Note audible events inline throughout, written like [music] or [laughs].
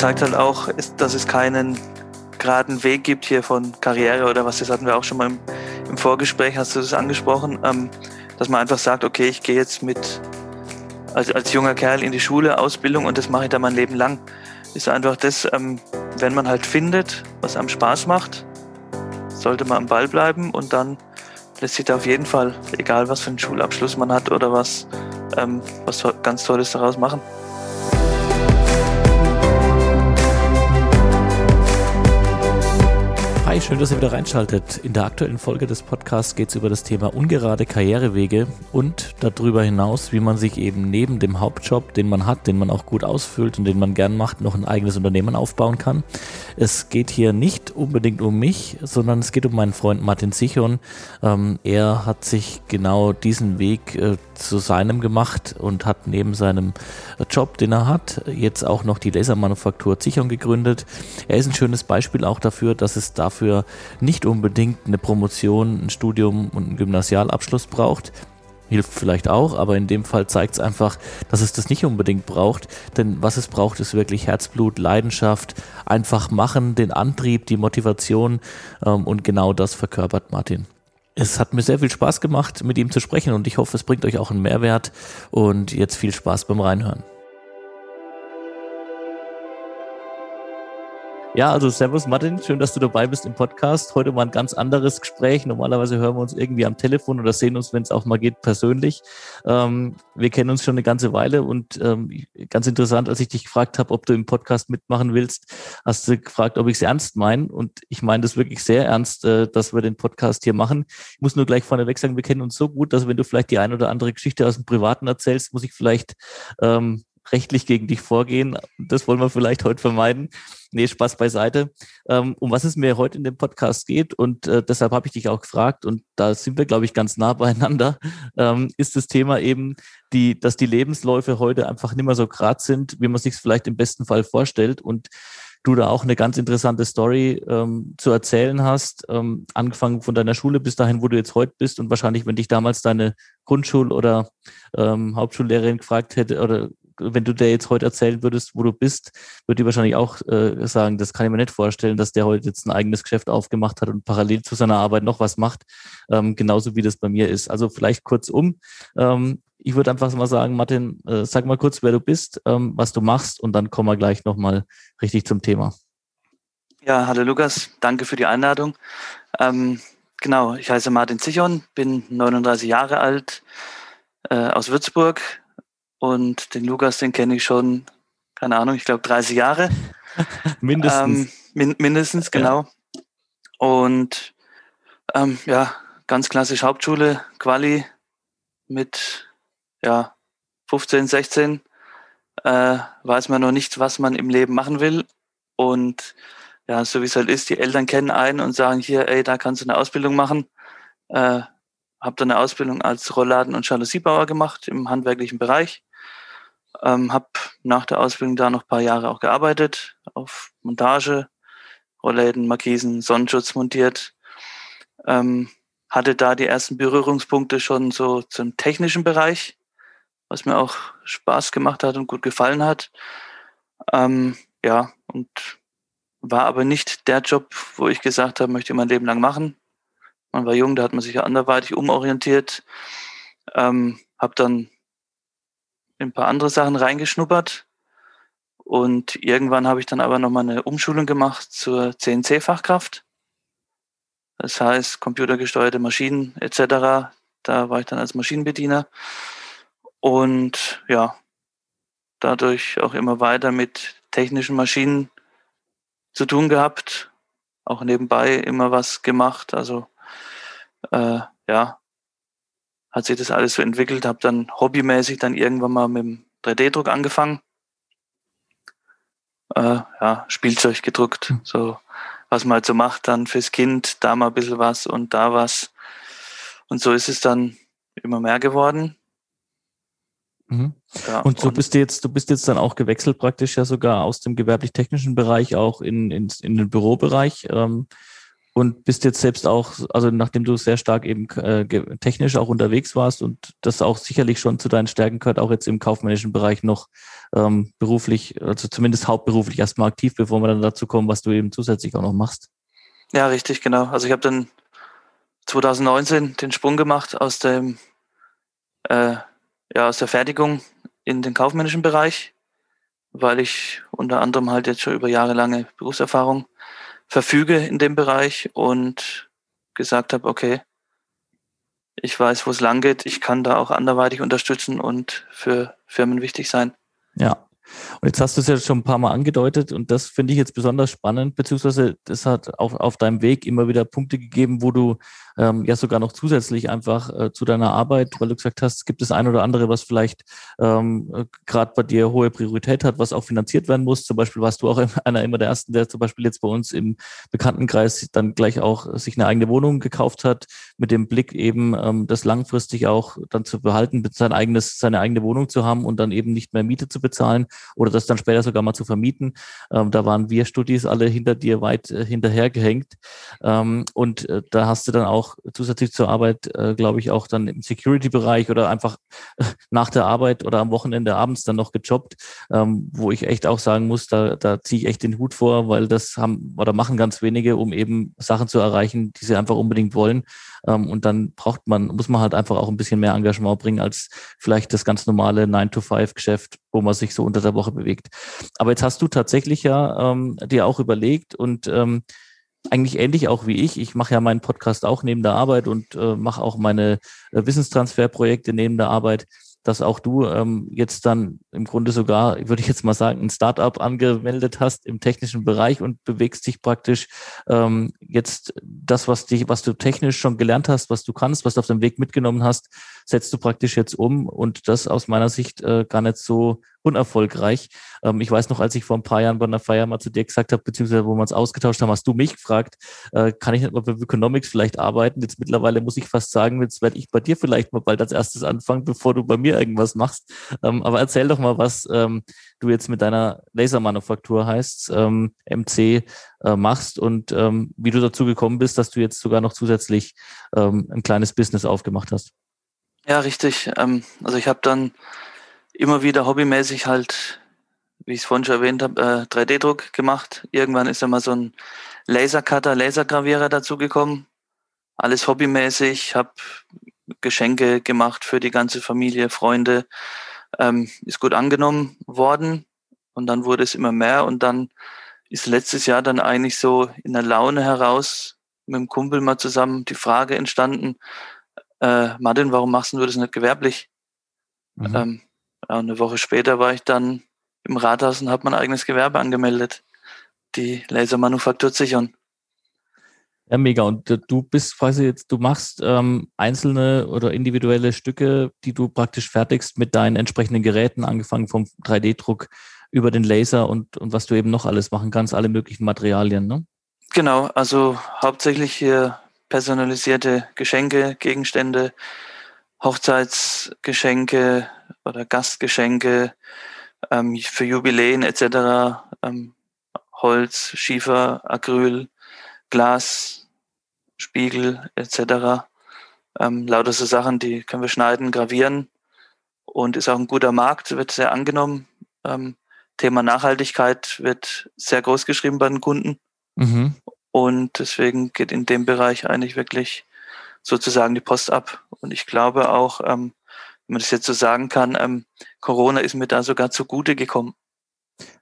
zeigt halt auch, dass es keinen geraden Weg gibt hier von Karriere oder was, das hatten wir auch schon mal im, im Vorgespräch, hast du das angesprochen, ähm, dass man einfach sagt, okay, ich gehe jetzt mit als, als junger Kerl in die Schule, Ausbildung und das mache ich dann mein Leben lang. Ist einfach das, ähm, wenn man halt findet, was einem Spaß macht, sollte man am Ball bleiben und dann lässt sich da auf jeden Fall, egal was für einen Schulabschluss man hat oder was, ähm, was ganz Tolles daraus machen. Hi, schön, dass ihr wieder reinschaltet. In der aktuellen Folge des Podcasts geht es über das Thema ungerade Karrierewege und darüber hinaus, wie man sich eben neben dem Hauptjob, den man hat, den man auch gut ausfüllt und den man gern macht, noch ein eigenes Unternehmen aufbauen kann. Es geht hier nicht unbedingt um mich, sondern es geht um meinen Freund Martin Sichon. Ähm, er hat sich genau diesen Weg äh, zu seinem gemacht und hat neben seinem Job, den er hat, jetzt auch noch die Lasermanufaktur Zichon gegründet. Er ist ein schönes Beispiel auch dafür, dass es dafür nicht unbedingt eine Promotion, ein Studium und einen Gymnasialabschluss braucht hilft vielleicht auch, aber in dem Fall zeigt es einfach, dass es das nicht unbedingt braucht. Denn was es braucht, ist wirklich Herzblut, Leidenschaft, einfach machen, den Antrieb, die Motivation ähm, und genau das verkörpert Martin. Es hat mir sehr viel Spaß gemacht, mit ihm zu sprechen und ich hoffe, es bringt euch auch einen Mehrwert und jetzt viel Spaß beim Reinhören. Ja, also Servus Martin, schön, dass du dabei bist im Podcast. Heute mal ein ganz anderes Gespräch. Normalerweise hören wir uns irgendwie am Telefon oder sehen uns, wenn es auch mal geht, persönlich. Ähm, wir kennen uns schon eine ganze Weile und ähm, ganz interessant, als ich dich gefragt habe, ob du im Podcast mitmachen willst, hast du gefragt, ob ich es ernst meine. Und ich meine das wirklich sehr ernst, äh, dass wir den Podcast hier machen. Ich muss nur gleich vorneweg sagen, wir kennen uns so gut, dass wenn du vielleicht die ein oder andere Geschichte aus dem Privaten erzählst, muss ich vielleicht ähm, rechtlich gegen dich vorgehen. Das wollen wir vielleicht heute vermeiden. Nee, Spaß beiseite. Ähm, um was es mir heute in dem Podcast geht und äh, deshalb habe ich dich auch gefragt und da sind wir, glaube ich, ganz nah [laughs] beieinander, ähm, ist das Thema eben, die, dass die Lebensläufe heute einfach nicht mehr so grad sind, wie man sich vielleicht im besten Fall vorstellt und du da auch eine ganz interessante Story ähm, zu erzählen hast, ähm, angefangen von deiner Schule bis dahin, wo du jetzt heute bist und wahrscheinlich, wenn dich damals deine Grundschul- oder ähm, Hauptschullehrerin gefragt hätte oder wenn du dir jetzt heute erzählen würdest, wo du bist, würde die wahrscheinlich auch äh, sagen, das kann ich mir nicht vorstellen, dass der heute jetzt ein eigenes Geschäft aufgemacht hat und parallel zu seiner Arbeit noch was macht, ähm, genauso wie das bei mir ist. Also vielleicht kurz um. Ähm, ich würde einfach mal sagen, Martin, äh, sag mal kurz, wer du bist, ähm, was du machst und dann kommen wir gleich nochmal richtig zum Thema. Ja, hallo Lukas, danke für die Einladung. Ähm, genau, ich heiße Martin Zichon, bin 39 Jahre alt, äh, aus Würzburg, und den Lukas, den kenne ich schon, keine Ahnung, ich glaube 30 Jahre. [laughs] mindestens. Ähm, min mindestens, genau. Ja. Und ähm, ja, ganz klassisch Hauptschule, Quali mit ja, 15, 16 äh, weiß man noch nicht, was man im Leben machen will. Und ja, so wie es halt ist, die Eltern kennen einen und sagen hier, ey, da kannst du eine Ausbildung machen. Äh, habe dann eine Ausbildung als Rollladen- und Jalousierbauer gemacht im handwerklichen Bereich. Ähm, habe nach der Ausbildung da noch paar Jahre auch gearbeitet, auf Montage, Rollläden, Markisen, Sonnenschutz montiert. Ähm, hatte da die ersten Berührungspunkte schon so zum technischen Bereich, was mir auch Spaß gemacht hat und gut gefallen hat. Ähm, ja, und war aber nicht der Job, wo ich gesagt habe, möchte ich mein Leben lang machen. Man war jung, da hat man sich ja anderweitig umorientiert. Ähm, habe dann ein paar andere Sachen reingeschnuppert. Und irgendwann habe ich dann aber nochmal eine Umschulung gemacht zur CNC-Fachkraft. Das heißt, computergesteuerte Maschinen etc. Da war ich dann als Maschinenbediener. Und ja, dadurch auch immer weiter mit technischen Maschinen zu tun gehabt. Auch nebenbei immer was gemacht. Also äh, ja, hat sich das alles so entwickelt, habe dann hobbymäßig dann irgendwann mal mit dem 3D-Druck angefangen. Äh, ja, Spielzeug gedruckt, hm. so was man halt so macht dann fürs Kind, da mal ein bisschen was und da was. Und so ist es dann immer mehr geworden. Mhm. Ja, und so und bist du jetzt, du bist jetzt dann auch gewechselt praktisch ja sogar aus dem gewerblich-technischen Bereich auch in, in, in den Bürobereich. Ähm, und bist jetzt selbst auch, also nachdem du sehr stark eben äh, technisch auch unterwegs warst und das auch sicherlich schon zu deinen Stärken gehört, auch jetzt im kaufmännischen Bereich noch ähm, beruflich, also zumindest hauptberuflich erstmal aktiv, bevor wir dann dazu kommen, was du eben zusätzlich auch noch machst. Ja, richtig, genau. Also ich habe dann 2019 den Sprung gemacht aus dem äh, ja aus der Fertigung in den kaufmännischen Bereich, weil ich unter anderem halt jetzt schon über jahrelange Berufserfahrung verfüge in dem Bereich und gesagt habe, okay, ich weiß, wo es lang geht, ich kann da auch anderweitig unterstützen und für Firmen wichtig sein. Ja, und jetzt hast du es ja schon ein paar Mal angedeutet und das finde ich jetzt besonders spannend, beziehungsweise das hat auf, auf deinem Weg immer wieder Punkte gegeben, wo du ähm, ja sogar noch zusätzlich einfach äh, zu deiner Arbeit, weil du gesagt hast, gibt es ein oder andere, was vielleicht ähm, äh, gerade bei dir hohe Priorität hat, was auch finanziert werden muss. Zum Beispiel warst du auch [laughs] einer immer der Ersten, der zum Beispiel jetzt bei uns im Bekanntenkreis dann gleich auch sich eine eigene Wohnung gekauft hat, mit dem Blick eben, ähm, das langfristig auch dann zu behalten, sein eigenes, seine eigene Wohnung zu haben und dann eben nicht mehr Miete zu bezahlen oder das dann später sogar mal zu vermieten. Ähm, da waren wir Studis alle hinter dir weit äh, hinterhergehängt. Ähm, und äh, da hast du dann auch zusätzlich zur Arbeit, äh, glaube ich, auch dann im Security-Bereich oder einfach nach der Arbeit oder am Wochenende abends dann noch gejobbt, ähm, wo ich echt auch sagen muss, da, da ziehe ich echt den Hut vor, weil das haben oder machen ganz wenige, um eben Sachen zu erreichen, die sie einfach unbedingt wollen. Ähm, und dann braucht man, muss man halt einfach auch ein bisschen mehr Engagement bringen als vielleicht das ganz normale 9-to-5-Geschäft, wo man sich so unter der Woche bewegt. Aber jetzt hast du tatsächlich ja ähm, dir auch überlegt und ähm, eigentlich ähnlich auch wie ich. Ich mache ja meinen Podcast auch neben der Arbeit und äh, mache auch meine äh, Wissenstransferprojekte neben der Arbeit dass auch du ähm, jetzt dann im Grunde sogar, würde ich jetzt mal sagen, ein Startup angemeldet hast im technischen Bereich und bewegst dich praktisch ähm, jetzt das, was dich, was du technisch schon gelernt hast, was du kannst, was du auf dem Weg mitgenommen hast, setzt du praktisch jetzt um und das aus meiner Sicht äh, gar nicht so unerfolgreich. Ähm, ich weiß noch, als ich vor ein paar Jahren bei einer Feier mal zu dir gesagt habe, beziehungsweise wo wir uns ausgetauscht haben, hast du mich gefragt, äh, kann ich nicht mal bei Economics vielleicht arbeiten? Jetzt mittlerweile muss ich fast sagen, jetzt werde ich bei dir vielleicht mal bald als erstes anfangen, bevor du bei mir irgendwas machst. Ähm, aber erzähl doch mal, was ähm, du jetzt mit deiner Lasermanufaktur heißt, ähm, MC äh, machst und ähm, wie du dazu gekommen bist, dass du jetzt sogar noch zusätzlich ähm, ein kleines Business aufgemacht hast. Ja, richtig. Ähm, also ich habe dann immer wieder hobbymäßig halt, wie ich es vorhin schon erwähnt habe, äh, 3D-Druck gemacht. Irgendwann ist dann mal so ein Lasercutter, Lasergravierer dazugekommen. Alles hobbymäßig, habe Geschenke gemacht für die ganze Familie, Freunde. Ähm, ist gut angenommen worden und dann wurde es immer mehr und dann ist letztes Jahr dann eigentlich so in der Laune heraus mit dem Kumpel mal zusammen die Frage entstanden, äh, Martin, warum machst du das nicht gewerblich? Mhm. Ähm, ja, eine Woche später war ich dann im Rathaus und habe mein eigenes Gewerbe angemeldet, die Lasermanufaktur Zichern. Ja, mega. Und du bist quasi jetzt, du machst ähm, einzelne oder individuelle Stücke, die du praktisch fertigst mit deinen entsprechenden Geräten, angefangen vom 3D-Druck über den Laser und, und was du eben noch alles machen kannst, alle möglichen Materialien, ne? Genau, also hauptsächlich hier personalisierte Geschenke, Gegenstände, Hochzeitsgeschenke oder Gastgeschenke ähm, für Jubiläen etc. Ähm, Holz, Schiefer, Acryl, Glas, Spiegel etc. Ähm, lauter so Sachen, die können wir schneiden, gravieren und ist auch ein guter Markt, wird sehr angenommen. Ähm, Thema Nachhaltigkeit wird sehr groß geschrieben bei den Kunden. Mhm. Und deswegen geht in dem Bereich eigentlich wirklich sozusagen die Post ab. Und ich glaube auch, ähm, wenn man das jetzt so sagen kann, ähm, Corona ist mir da sogar zugute gekommen.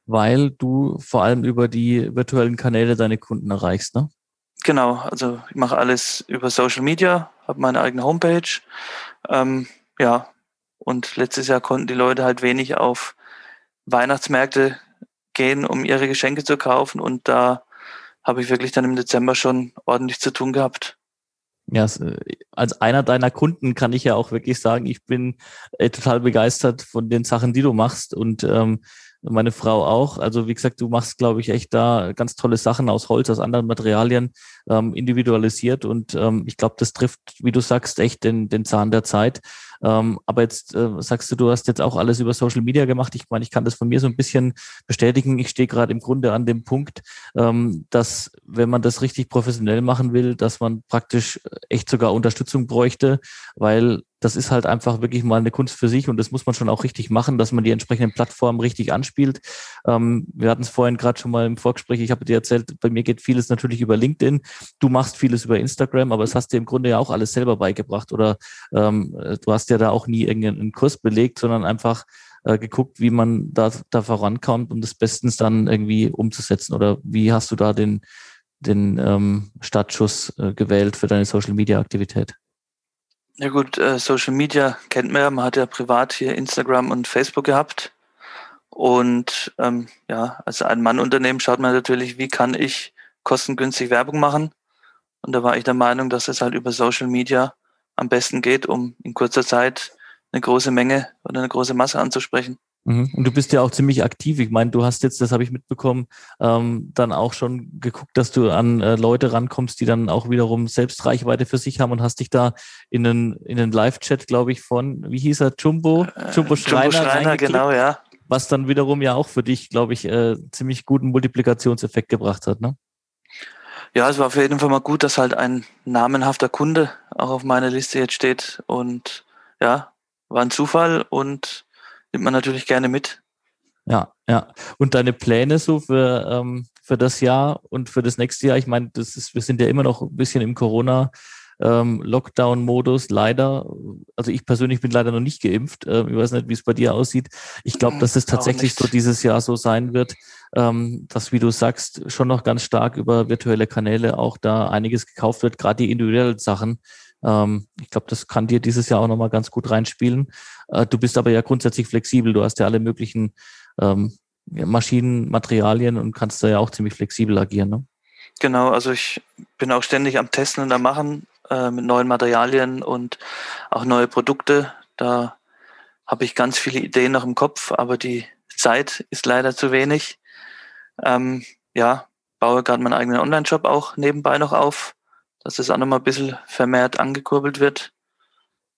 Weil du vor allem über die virtuellen Kanäle deine Kunden erreichst, ne? Genau, also ich mache alles über Social Media, habe meine eigene Homepage. Ähm, ja, und letztes Jahr konnten die Leute halt wenig auf Weihnachtsmärkte gehen, um ihre Geschenke zu kaufen. Und da habe ich wirklich dann im Dezember schon ordentlich zu tun gehabt. Ja, äh, als einer deiner Kunden kann ich ja auch wirklich sagen, ich bin äh, total begeistert von den Sachen, die du machst und ähm, meine Frau auch. Also wie gesagt, du machst, glaube ich, echt da ganz tolle Sachen aus Holz, aus anderen Materialien, ähm, individualisiert und ähm, ich glaube, das trifft, wie du sagst, echt den, den Zahn der Zeit. Ähm, aber jetzt äh, sagst du, du hast jetzt auch alles über Social Media gemacht. Ich meine, ich kann das von mir so ein bisschen bestätigen. Ich stehe gerade im Grunde an dem Punkt, ähm, dass wenn man das richtig professionell machen will, dass man praktisch echt sogar Unterstützung bräuchte, weil das ist halt einfach wirklich mal eine Kunst für sich und das muss man schon auch richtig machen, dass man die entsprechenden Plattformen richtig anspielt. Ähm, wir hatten es vorhin gerade schon mal im Vorgespräch, ich habe dir erzählt, bei mir geht vieles natürlich über LinkedIn, du machst vieles über Instagram, aber es hast dir im Grunde ja auch alles selber beigebracht oder ähm, du hast ja da auch nie irgendeinen Kurs belegt, sondern einfach äh, geguckt, wie man da, da vorankommt, um das bestens dann irgendwie umzusetzen oder wie hast du da den, den ähm, Startschuss äh, gewählt für deine Social-Media-Aktivität? Ja gut, äh, Social Media kennt man ja. Man hat ja privat hier Instagram und Facebook gehabt. Und ähm, ja, als Ein-Mann-Unternehmen schaut man natürlich, wie kann ich kostengünstig Werbung machen. Und da war ich der Meinung, dass es halt über Social Media am besten geht, um in kurzer Zeit eine große Menge oder eine große Masse anzusprechen. Mhm. Und du bist ja auch ziemlich aktiv. Ich meine, du hast jetzt, das habe ich mitbekommen, ähm, dann auch schon geguckt, dass du an äh, Leute rankommst, die dann auch wiederum selbst Reichweite für sich haben und hast dich da in einen, in einen Live-Chat, glaube ich, von, wie hieß er, Jumbo? Äh, Jumbo Schreiner. Jumbo Schreiner, genau, ja. Was dann wiederum ja auch für dich, glaube ich, äh, ziemlich guten Multiplikationseffekt gebracht hat, ne? Ja, es war auf jeden Fall mal gut, dass halt ein namenhafter Kunde auch auf meiner Liste jetzt steht und ja, war ein Zufall und nimmt man natürlich gerne mit. Ja, ja. Und deine Pläne so für, ähm, für das Jahr und für das nächste Jahr? Ich meine, das ist, wir sind ja immer noch ein bisschen im Corona. Ähm, Lockdown-Modus, leider. Also ich persönlich bin leider noch nicht geimpft. Ähm, ich weiß nicht, wie es bei dir aussieht. Ich glaube, dass es tatsächlich so dieses Jahr so sein wird, ähm, dass, wie du sagst, schon noch ganz stark über virtuelle Kanäle auch da einiges gekauft wird, gerade die individuellen Sachen. Ähm, ich glaube, das kann dir dieses Jahr auch nochmal ganz gut reinspielen. Äh, du bist aber ja grundsätzlich flexibel. Du hast ja alle möglichen ähm, Maschinen, Materialien und kannst da ja auch ziemlich flexibel agieren. Ne? Genau, also ich bin auch ständig am Testen und am Machen äh, mit neuen Materialien und auch neue Produkte. Da habe ich ganz viele Ideen noch im Kopf, aber die Zeit ist leider zu wenig. Ähm, ja, baue gerade meinen eigenen Online-Shop auch nebenbei noch auf dass das auch nochmal ein bisschen vermehrt angekurbelt wird.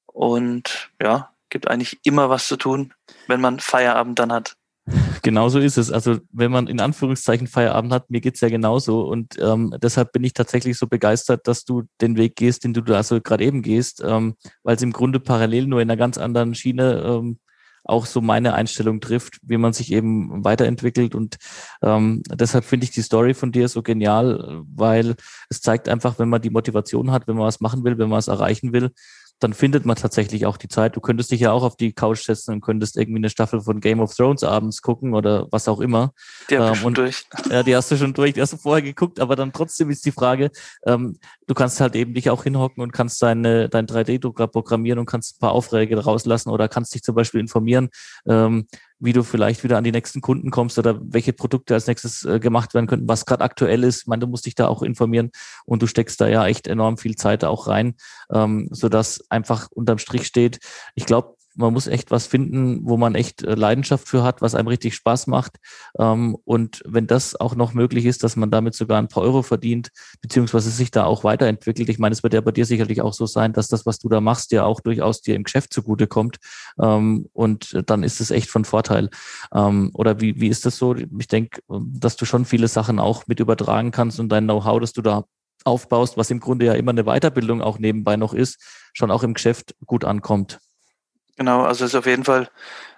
Und ja, gibt eigentlich immer was zu tun, wenn man Feierabend dann hat. [laughs] Genauso ist es. Also wenn man in Anführungszeichen Feierabend hat, mir geht's ja genauso. Und ähm, deshalb bin ich tatsächlich so begeistert, dass du den Weg gehst, den du da so gerade eben gehst, ähm, weil es im Grunde parallel nur in einer ganz anderen Schiene ähm, auch so meine Einstellung trifft, wie man sich eben weiterentwickelt. Und ähm, deshalb finde ich die Story von dir so genial, weil es zeigt einfach, wenn man die Motivation hat, wenn man was machen will, wenn man was erreichen will, dann findet man tatsächlich auch die Zeit. Du könntest dich ja auch auf die Couch setzen und könntest irgendwie eine Staffel von Game of Thrones abends gucken oder was auch immer. Die ähm, schon durch. [laughs] Ja, die hast du schon durch, die hast du vorher geguckt, aber dann trotzdem ist die Frage, ähm, du kannst halt eben dich auch hinhocken und kannst deine, dein 3D-Drucker programmieren und kannst ein paar Aufträge rauslassen oder kannst dich zum Beispiel informieren, ähm, wie du vielleicht wieder an die nächsten Kunden kommst oder welche Produkte als nächstes äh, gemacht werden könnten, was gerade aktuell ist. Ich meine, du musst dich da auch informieren und du steckst da ja echt enorm viel Zeit auch rein, ähm, sodass einfach unterm Strich steht, ich glaube, man muss echt was finden, wo man echt äh, Leidenschaft für hat, was einem richtig Spaß macht. Ähm, und wenn das auch noch möglich ist, dass man damit sogar ein paar Euro verdient, beziehungsweise sich da auch weiterentwickelt. Ich meine, es wird ja bei dir sicherlich auch so sein, dass das, was du da machst, ja auch durchaus dir im Geschäft zugutekommt. Ähm, und dann ist es echt von Vorteil. Ähm, oder wie, wie ist das so? Ich denke, dass du schon viele Sachen auch mit übertragen kannst und dein Know-how, das du da aufbaust, was im Grunde ja immer eine Weiterbildung auch nebenbei noch ist, schon auch im Geschäft gut ankommt. Genau, also es ist auf jeden Fall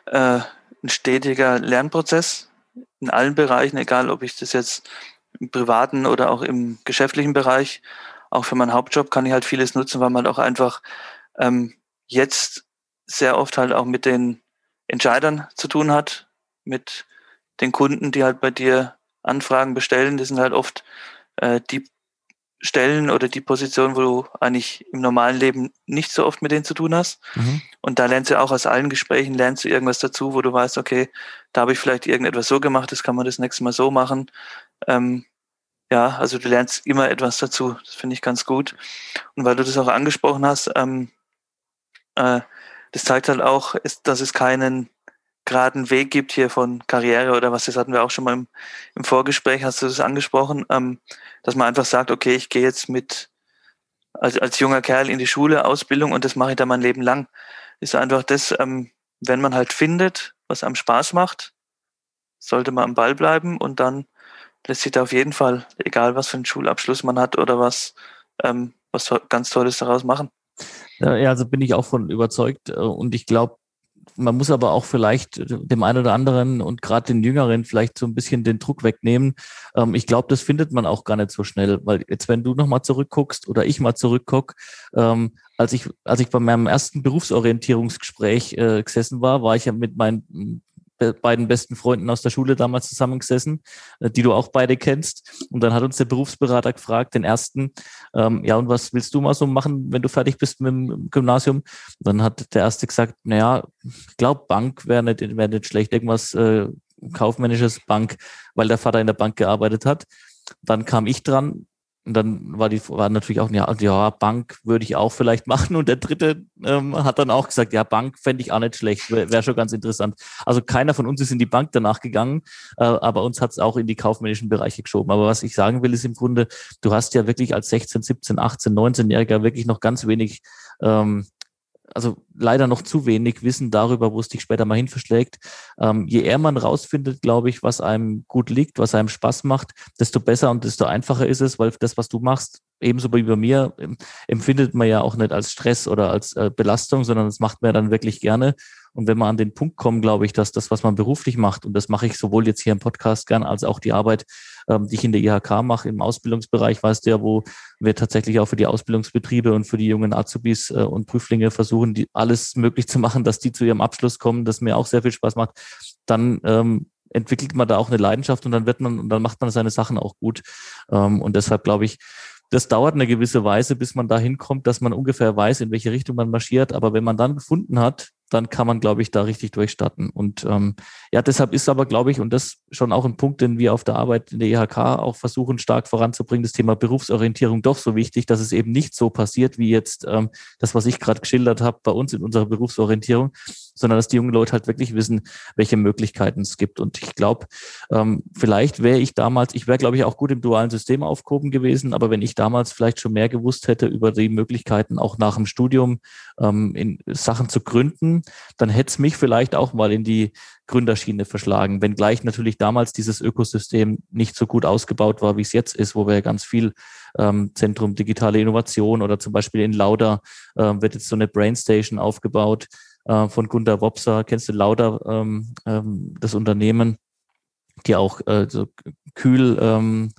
äh, ein stetiger Lernprozess in allen Bereichen, egal ob ich das jetzt im privaten oder auch im geschäftlichen Bereich, auch für meinen Hauptjob kann ich halt vieles nutzen, weil man auch einfach ähm, jetzt sehr oft halt auch mit den Entscheidern zu tun hat, mit den Kunden, die halt bei dir Anfragen bestellen. Das sind halt oft äh, die Stellen oder die Position, wo du eigentlich im normalen Leben nicht so oft mit denen zu tun hast. Mhm. Und da lernst du auch aus allen Gesprächen, lernst du irgendwas dazu, wo du weißt, okay, da habe ich vielleicht irgendetwas so gemacht, das kann man das nächste Mal so machen. Ähm, ja, also du lernst immer etwas dazu. Das finde ich ganz gut. Und weil du das auch angesprochen hast, ähm, äh, das zeigt halt auch, ist, dass es keinen geraden Weg gibt hier von Karriere oder was, das hatten wir auch schon mal im, im Vorgespräch, hast du das angesprochen, ähm, dass man einfach sagt, okay, ich gehe jetzt mit als, als junger Kerl in die Schule, Ausbildung und das mache ich dann mein Leben lang. ist einfach das, ähm, wenn man halt findet, was einem Spaß macht, sollte man am Ball bleiben und dann lässt sich da auf jeden Fall, egal was für einen Schulabschluss man hat oder was, ähm, was ganz Tolles daraus machen. Ja, also bin ich auch von überzeugt äh, und ich glaube, man muss aber auch vielleicht dem einen oder anderen und gerade den Jüngeren vielleicht so ein bisschen den Druck wegnehmen. Ähm, ich glaube, das findet man auch gar nicht so schnell, weil jetzt, wenn du nochmal zurückguckst oder ich mal zurückguck, ähm, als ich, als ich bei meinem ersten Berufsorientierungsgespräch äh, gesessen war, war ich ja mit meinen beiden besten Freunden aus der Schule damals zusammengesessen, äh, die du auch beide kennst. Und dann hat uns der Berufsberater gefragt, den ersten, ähm, ja, und was willst du mal so machen, wenn du fertig bist mit dem Gymnasium? Und dann hat der erste gesagt, naja, ich glaube, Bank wäre nicht, wär nicht schlecht, irgendwas äh, kaufmännisches Bank, weil der Vater in der Bank gearbeitet hat. Dann kam ich dran, und dann war die war natürlich auch, ja, ja, Bank würde ich auch vielleicht [laughs] machen. Und der dritte ähm, hat dann auch gesagt, ja, Bank fände ich auch nicht schlecht, wäre wär schon ganz interessant. Also keiner von uns ist in die Bank danach gegangen, äh, aber uns hat es auch in die kaufmännischen Bereiche geschoben. Aber was ich sagen will, ist im Grunde, du hast ja wirklich als 16, 17, 18, 19-Jähriger wirklich noch ganz wenig ähm, also leider noch zu wenig Wissen darüber, wo es dich später mal hin verschlägt. Ähm, je eher man rausfindet, glaube ich, was einem gut liegt, was einem Spaß macht, desto besser und desto einfacher ist es, weil das, was du machst, ebenso wie bei mir, empfindet man ja auch nicht als Stress oder als äh, Belastung, sondern das macht man ja dann wirklich gerne. Und wenn man an den Punkt kommt, glaube ich, dass das, was man beruflich macht, und das mache ich sowohl jetzt hier im Podcast gern als auch die Arbeit, ähm, die ich in der IHK mache, im Ausbildungsbereich, weißt du ja, wo wir tatsächlich auch für die Ausbildungsbetriebe und für die jungen Azubis äh, und Prüflinge versuchen, die alles möglich zu machen, dass die zu ihrem Abschluss kommen, das mir auch sehr viel Spaß macht, dann ähm, entwickelt man da auch eine Leidenschaft und dann wird man und dann macht man seine Sachen auch gut. Ähm, und deshalb glaube ich, das dauert eine gewisse Weise, bis man dahin kommt, dass man ungefähr weiß, in welche Richtung man marschiert. Aber wenn man dann gefunden hat, dann kann man, glaube ich, da richtig durchstarten. Und ähm, ja, deshalb ist aber, glaube ich, und das schon auch ein Punkt, den wir auf der Arbeit in der IHK auch versuchen, stark voranzubringen, das Thema Berufsorientierung doch so wichtig, dass es eben nicht so passiert, wie jetzt ähm, das, was ich gerade geschildert habe bei uns in unserer Berufsorientierung, sondern dass die jungen Leute halt wirklich wissen, welche Möglichkeiten es gibt. Und ich glaube, ähm, vielleicht wäre ich damals, ich wäre, glaube ich, auch gut im dualen System aufgehoben gewesen, aber wenn ich damals vielleicht schon mehr gewusst hätte über die Möglichkeiten, auch nach dem Studium ähm, in Sachen zu gründen, dann hätte es mich vielleicht auch mal in die Gründerschiene verschlagen, wenngleich natürlich damals dieses Ökosystem nicht so gut ausgebaut war, wie es jetzt ist, wo wir ganz viel ähm, Zentrum digitale Innovation oder zum Beispiel in Lauda äh, wird jetzt so eine Brainstation aufgebaut äh, von Gunter Wopser. Kennst du Lauda, ähm, ähm, das Unternehmen, die auch äh, so Kühl ähm,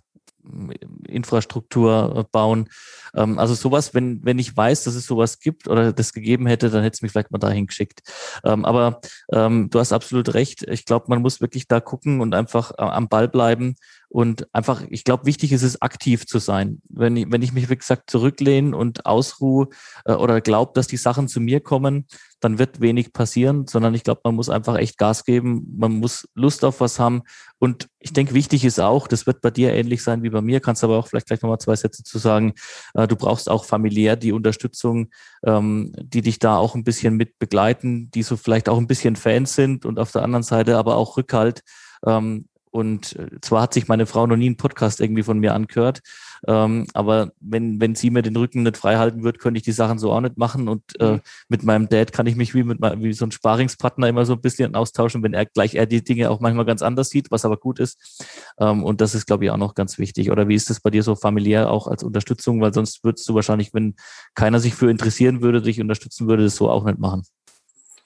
Infrastruktur äh, bauen. Ähm, also sowas, wenn, wenn ich weiß, dass es sowas gibt oder das gegeben hätte, dann hätte es mich vielleicht mal dahin geschickt. Ähm, aber ähm, du hast absolut recht. Ich glaube, man muss wirklich da gucken und einfach äh, am Ball bleiben und einfach, ich glaube, wichtig ist es, aktiv zu sein. Wenn ich, wenn ich mich, wie gesagt, zurücklehne und ausruhe äh, oder glaube, dass die Sachen zu mir kommen, dann wird wenig passieren, sondern ich glaube, man muss einfach echt Gas geben, man muss Lust auf was haben. Und ich denke, wichtig ist auch, das wird bei dir ähnlich sein wie bei mir, kannst aber auch vielleicht gleich nochmal zwei Sätze zu sagen. Äh, du brauchst auch familiär die Unterstützung, ähm, die dich da auch ein bisschen mit begleiten, die so vielleicht auch ein bisschen Fans sind und auf der anderen Seite aber auch Rückhalt. Ähm, und äh, zwar hat sich meine Frau noch nie einen Podcast irgendwie von mir angehört, ähm, aber wenn, wenn sie mir den Rücken nicht frei halten wird, könnte ich die Sachen so auch nicht machen. Und äh, mhm. mit meinem Dad kann ich mich wie mit wie so ein Sparingspartner immer so ein bisschen austauschen, wenn er gleich er die Dinge auch manchmal ganz anders sieht, was aber gut ist. Ähm, und das ist, glaube ich, auch noch ganz wichtig. Oder wie ist das bei dir so familiär auch als Unterstützung? Weil sonst würdest du wahrscheinlich, wenn keiner sich für interessieren würde, dich unterstützen würde, das so auch nicht machen.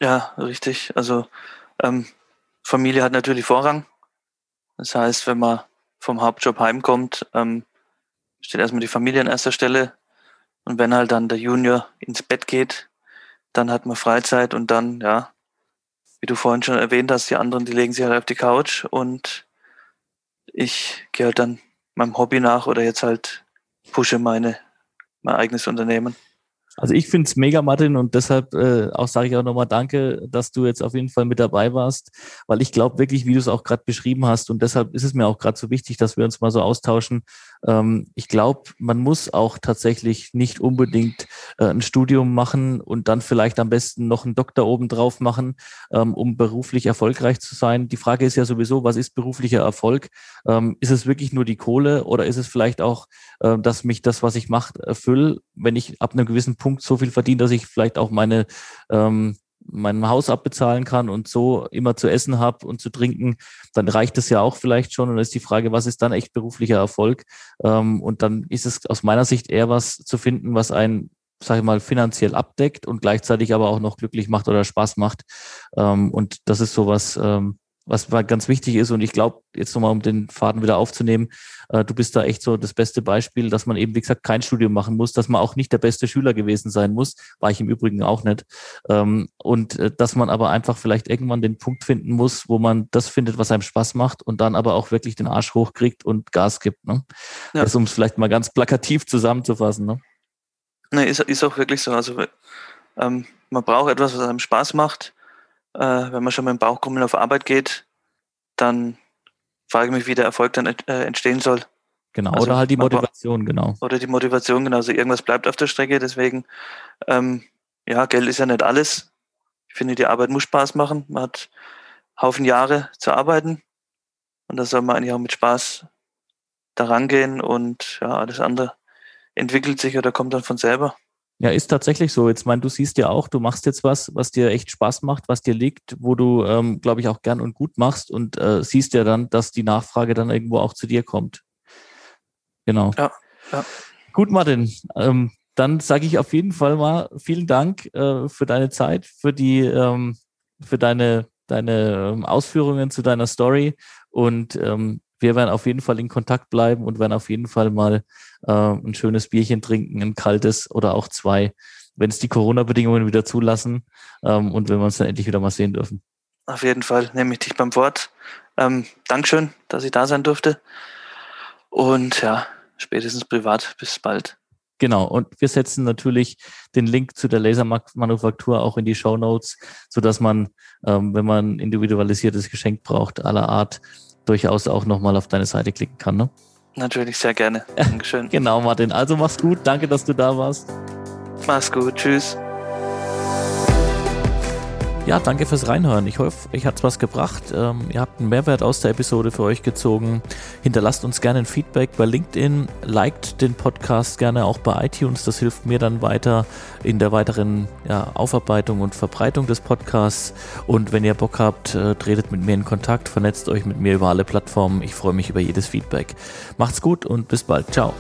Ja, richtig. Also ähm, Familie hat natürlich Vorrang. Das heißt, wenn man vom Hauptjob heimkommt, ähm, steht erstmal die Familie an erster Stelle. Und wenn halt dann der Junior ins Bett geht, dann hat man Freizeit und dann, ja, wie du vorhin schon erwähnt hast, die anderen, die legen sich halt auf die Couch und ich gehe halt dann meinem Hobby nach oder jetzt halt pushe meine, mein eigenes Unternehmen. Also ich finde es mega, Martin, und deshalb äh, auch sage ich auch nochmal Danke, dass du jetzt auf jeden Fall mit dabei warst, weil ich glaube wirklich, wie du es auch gerade beschrieben hast, und deshalb ist es mir auch gerade so wichtig, dass wir uns mal so austauschen. Ähm, ich glaube, man muss auch tatsächlich nicht unbedingt äh, ein Studium machen und dann vielleicht am besten noch einen Doktor oben drauf machen, ähm, um beruflich erfolgreich zu sein. Die Frage ist ja sowieso, was ist beruflicher Erfolg? Ähm, ist es wirklich nur die Kohle oder ist es vielleicht auch, äh, dass mich das, was ich mache, erfülle, wenn ich ab einem gewissen Punkt Punkt so viel verdiene, dass ich vielleicht auch meine, ähm, mein Haus abbezahlen kann und so immer zu essen habe und zu trinken, dann reicht es ja auch vielleicht schon. Und dann ist die Frage, was ist dann echt beruflicher Erfolg? Ähm, und dann ist es aus meiner Sicht eher was zu finden, was einen sage ich mal, finanziell abdeckt und gleichzeitig aber auch noch glücklich macht oder Spaß macht. Ähm, und das ist sowas, ähm, was ganz wichtig ist. Und ich glaube, jetzt nochmal, um den Faden wieder aufzunehmen, äh, du bist da echt so das beste Beispiel, dass man eben, wie gesagt, kein Studium machen muss, dass man auch nicht der beste Schüler gewesen sein muss, war ich im Übrigen auch nicht. Ähm, und äh, dass man aber einfach vielleicht irgendwann den Punkt finden muss, wo man das findet, was einem Spaß macht und dann aber auch wirklich den Arsch hochkriegt und Gas gibt. Ne? Ja. Das, um es vielleicht mal ganz plakativ zusammenzufassen. Ne? Ne, ist, ist auch wirklich so. Also ähm, man braucht etwas, was einem Spaß macht äh, wenn man schon mit dem Bauchkrummeln auf Arbeit geht, dann frage ich mich, wie der Erfolg dann äh, entstehen soll. Genau, also, oder halt die Motivation, genau. Oder die Motivation, genau. Also irgendwas bleibt auf der Strecke, deswegen, ähm, ja, Geld ist ja nicht alles. Ich finde, die Arbeit muss Spaß machen. Man hat Haufen Jahre zu arbeiten und da soll man eigentlich auch mit Spaß daran gehen und ja, alles andere entwickelt sich oder kommt dann von selber. Ja, ist tatsächlich so. Jetzt mein, du siehst ja auch, du machst jetzt was, was dir echt Spaß macht, was dir liegt, wo du, ähm, glaube ich, auch gern und gut machst und äh, siehst ja dann, dass die Nachfrage dann irgendwo auch zu dir kommt. Genau. Ja. ja. Gut, Martin. Ähm, dann sage ich auf jeden Fall mal vielen Dank äh, für deine Zeit, für die, ähm, für deine, deine ähm, Ausführungen zu deiner Story und ähm, wir werden auf jeden Fall in Kontakt bleiben und werden auf jeden Fall mal äh, ein schönes Bierchen trinken, ein kaltes oder auch zwei, wenn es die Corona-Bedingungen wieder zulassen ähm, und wenn wir uns dann endlich wieder mal sehen dürfen. Auf jeden Fall nehme ich dich beim Wort. Ähm, Dankeschön, dass ich da sein durfte. Und ja, spätestens privat. Bis bald. Genau, und wir setzen natürlich den Link zu der Lasermanufaktur auch in die Show Notes, sodass man, ähm, wenn man ein individualisiertes Geschenk braucht, aller Art, durchaus auch nochmal auf deine Seite klicken kann. Ne? Natürlich, sehr gerne. Dankeschön. [laughs] genau, Martin. Also mach's gut. Danke, dass du da warst. Mach's gut. Tschüss. Ja, danke fürs Reinhören. Ich hoffe, euch hat's was gebracht. Ähm, ihr habt einen Mehrwert aus der Episode für euch gezogen. Hinterlasst uns gerne ein Feedback bei LinkedIn. Liked den Podcast gerne auch bei iTunes. Das hilft mir dann weiter in der weiteren ja, Aufarbeitung und Verbreitung des Podcasts. Und wenn ihr Bock habt, äh, tretet mit mir in Kontakt, vernetzt euch mit mir über alle Plattformen. Ich freue mich über jedes Feedback. Macht's gut und bis bald. Ciao.